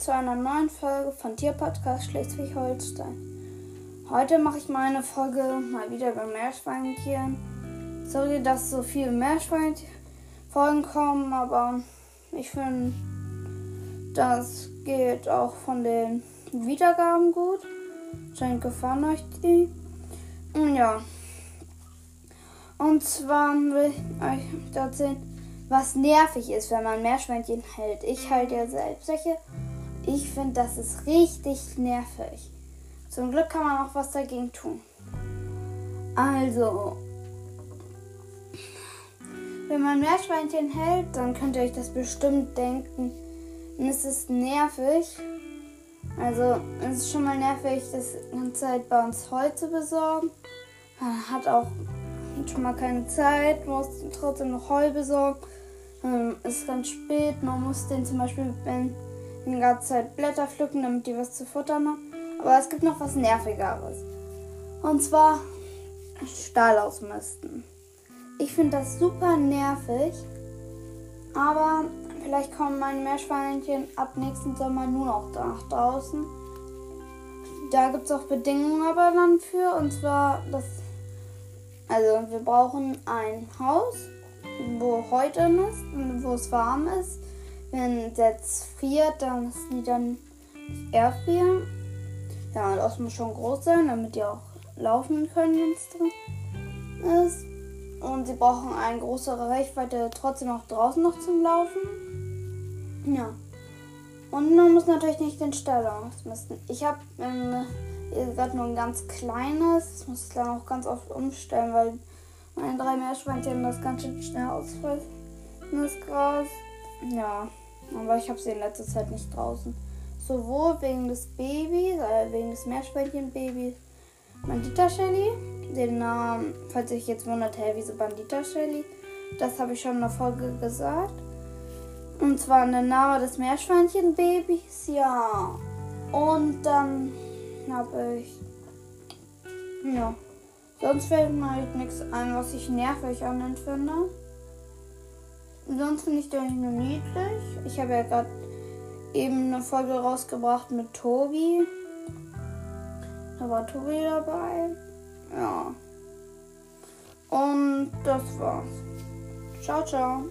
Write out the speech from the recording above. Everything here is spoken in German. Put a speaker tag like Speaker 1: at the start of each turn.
Speaker 1: zu einer neuen Folge von Tierpodcast Schleswig-Holstein. Heute mache ich meine Folge mal wieder über Meerschweinchen. Sorry, dass so viele Meerschweinchen-Folgen kommen, aber ich finde, das geht auch von den Wiedergaben gut. Scheint gefallen euch die. Ja. Und zwar will ich euch erzählen, was nervig ist, wenn man Meerschweinchen hält. Ich halte ja selbst solche. Ich finde, das ist richtig nervig. Zum Glück kann man auch was dagegen tun. Also, wenn man Meerschweinchen hält, dann könnt ihr euch das bestimmt denken. es ist nervig. Also, es ist schon mal nervig, das ganze Zeit bei uns Holz zu besorgen. Man hat auch schon mal keine Zeit, muss trotzdem noch Heu besorgen. Ähm, es ist ganz spät. Man muss den zum Beispiel wenn, die ganze Zeit Blätter pflücken, damit die was zu futtern haben. Aber es gibt noch was Nervigeres. Und zwar Stall ausmisten. Ich finde das super nervig. Aber vielleicht kommen meine Meerschweinchen ab nächsten Sommer nur noch nach draußen. Da gibt es auch Bedingungen aber dann für. Und zwar, das, also wir brauchen ein Haus wo heute ist und wo es warm ist. Wenn es jetzt friert, dann ist die dann erfrieren. Ja, das muss schon groß sein, damit die auch laufen können, wenn es drin ist. Und sie brauchen eine größere Reichweite trotzdem auch draußen noch zum Laufen. Ja. Und man muss natürlich nicht den Stall ausmisten. Ich habe ähm, gerade nur ein ganz kleines. Das muss ich dann auch ganz oft umstellen, weil meine drei Meerschweinchen das ganz schön schnell ausfressen. Das Gras. Ja, aber ich habe sie in letzter Zeit nicht draußen. Sowohl wegen des Babys, äh, wegen des Meerschweinchen-Babys Bandita Shelly. Den Namen, falls euch jetzt wundert, hey, wieso Bandita Shelly? Das habe ich schon in der Folge gesagt. Und zwar der Name des Meerschweinchen-Babys, ja. Und dann habe ich. Ja. Sonst fällt mir halt nichts ein, was ich nervig an den finde. Sonst finde ich den nur niedlich. Ich habe ja gerade eben eine Folge rausgebracht mit Tobi. Da war Tobi dabei. Ja. Und das war's. Ciao, ciao.